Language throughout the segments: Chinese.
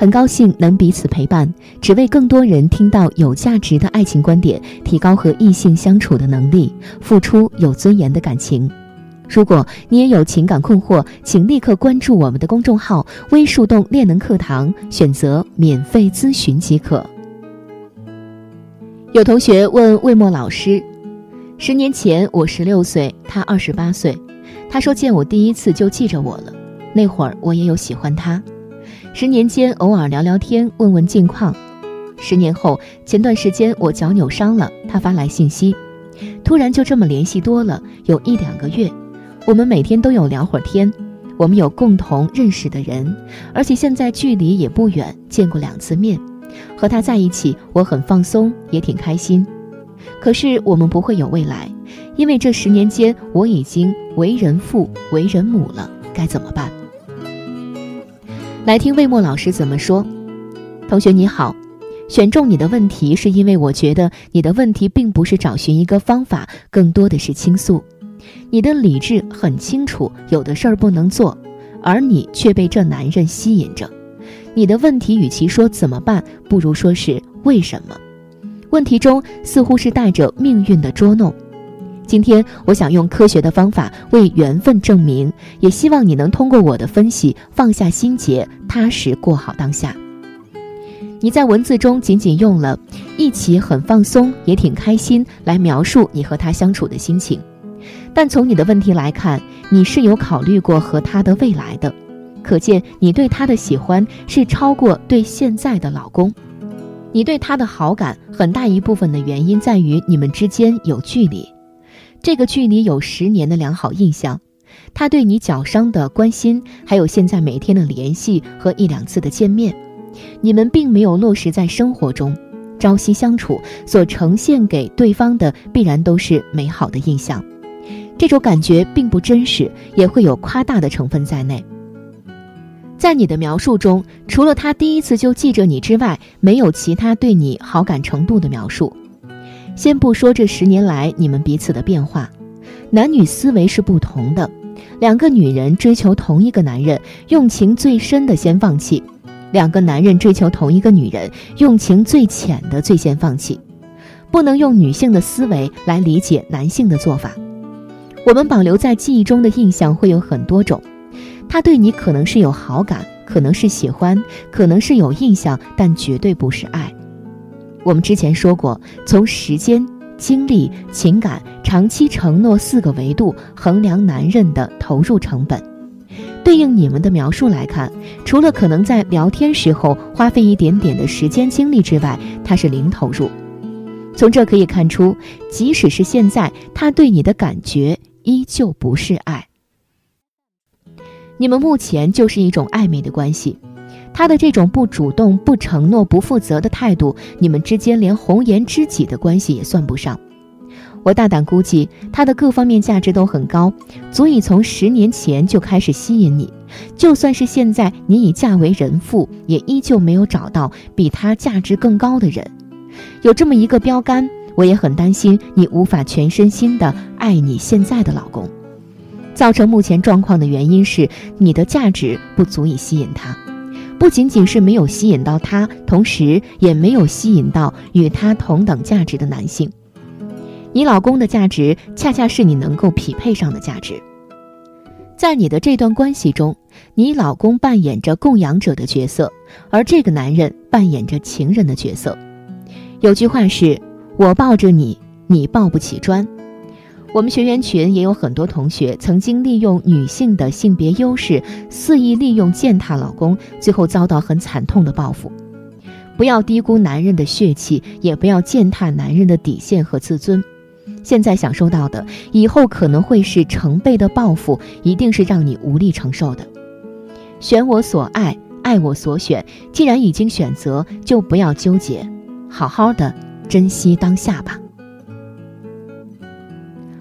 很高兴能彼此陪伴，只为更多人听到有价值的爱情观点，提高和异性相处的能力，付出有尊严的感情。如果你也有情感困惑，请立刻关注我们的公众号“微树洞恋能课堂”，选择免费咨询即可。有同学问魏墨老师：十年前我十六岁，他二十八岁，他说见我第一次就记着我了，那会儿我也有喜欢他。十年间，偶尔聊聊天，问问近况。十年后，前段时间我脚扭伤了，他发来信息，突然就这么联系多了，有一两个月。我们每天都有聊会儿天，我们有共同认识的人，而且现在距离也不远，见过两次面。和他在一起，我很放松，也挺开心。可是我们不会有未来，因为这十年间我已经为人父、为人母了，该怎么办？来听魏墨老师怎么说。同学你好，选中你的问题是因为我觉得你的问题并不是找寻一个方法，更多的是倾诉。你的理智很清楚，有的事儿不能做，而你却被这男人吸引着。你的问题与其说怎么办，不如说是为什么。问题中似乎是带着命运的捉弄。今天我想用科学的方法为缘分证明，也希望你能通过我的分析放下心结，踏实过好当下。你在文字中仅仅用了“一起很放松，也挺开心”来描述你和他相处的心情，但从你的问题来看，你是有考虑过和他的未来的，可见你对他的喜欢是超过对现在的老公。你对他的好感很大一部分的原因在于你们之间有距离。这个距离有十年的良好印象，他对你脚伤的关心，还有现在每天的联系和一两次的见面，你们并没有落实在生活中，朝夕相处所呈现给对方的必然都是美好的印象，这种感觉并不真实，也会有夸大的成分在内。在你的描述中，除了他第一次就记着你之外，没有其他对你好感程度的描述。先不说这十年来你们彼此的变化，男女思维是不同的。两个女人追求同一个男人，用情最深的先放弃；两个男人追求同一个女人，用情最浅的最先放弃。不能用女性的思维来理解男性的做法。我们保留在记忆中的印象会有很多种，他对你可能是有好感，可能是喜欢，可能是有印象，但绝对不是爱。我们之前说过，从时间、精力、情感、长期承诺四个维度衡量男人的投入成本。对应你们的描述来看，除了可能在聊天时候花费一点点的时间精力之外，他是零投入。从这可以看出，即使是现在，他对你的感觉依旧不是爱。你们目前就是一种暧昧的关系。他的这种不主动、不承诺、不负责的态度，你们之间连红颜知己的关系也算不上。我大胆估计，他的各方面价值都很高，足以从十年前就开始吸引你。就算是现在你已嫁为人妇，也依旧没有找到比他价值更高的人。有这么一个标杆，我也很担心你无法全身心的爱你现在的老公。造成目前状况的原因是你的价值不足以吸引他。不仅仅是没有吸引到他，同时也没有吸引到与他同等价值的男性。你老公的价值恰恰是你能够匹配上的价值。在你的这段关系中，你老公扮演着供养者的角色，而这个男人扮演着情人的角色。有句话是：“我抱着你，你抱不起砖。”我们学员群也有很多同学曾经利用女性的性别优势，肆意利用践踏老公，最后遭到很惨痛的报复。不要低估男人的血气，也不要践踏男人的底线和自尊。现在享受到的，以后可能会是成倍的报复，一定是让你无力承受的。选我所爱，爱我所选。既然已经选择，就不要纠结，好好的珍惜当下吧。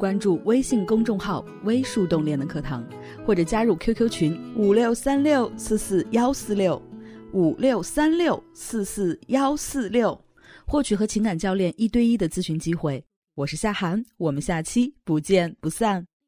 关注微信公众号“微树洞练的课堂”。或者加入 QQ 群五六三六四四幺四六五六三六四四幺四六，获取和情感教练一对一的咨询机会。我是夏涵，我们下期不见不散。